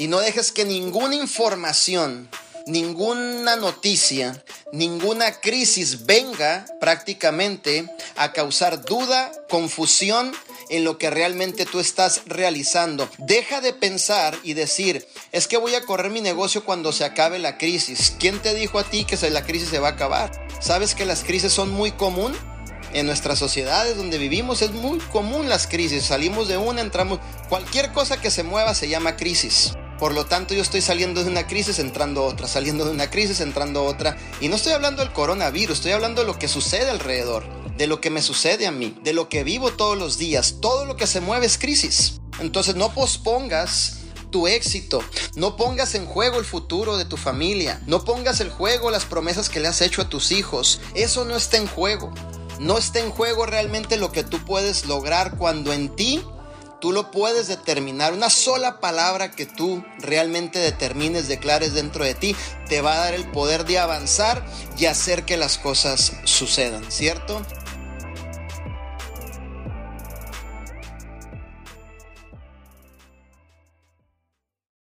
y no dejes que ninguna información, ninguna noticia, ninguna crisis venga prácticamente a causar duda, confusión en lo que realmente tú estás realizando. Deja de pensar y decir, es que voy a correr mi negocio cuando se acabe la crisis. ¿Quién te dijo a ti que la crisis se va a acabar? ¿Sabes que las crisis son muy común? En nuestras sociedades donde vivimos es muy común las crisis. Salimos de una, entramos... Cualquier cosa que se mueva se llama crisis. Por lo tanto, yo estoy saliendo de una crisis, entrando otra, saliendo de una crisis, entrando otra. Y no estoy hablando del coronavirus, estoy hablando de lo que sucede alrededor, de lo que me sucede a mí, de lo que vivo todos los días. Todo lo que se mueve es crisis. Entonces no pospongas tu éxito. No pongas en juego el futuro de tu familia. No pongas en juego las promesas que le has hecho a tus hijos. Eso no está en juego. No está en juego realmente lo que tú puedes lograr cuando en ti Tú lo puedes determinar. Una sola palabra que tú realmente determines, declares dentro de ti, te va a dar el poder de avanzar y hacer que las cosas sucedan, ¿cierto?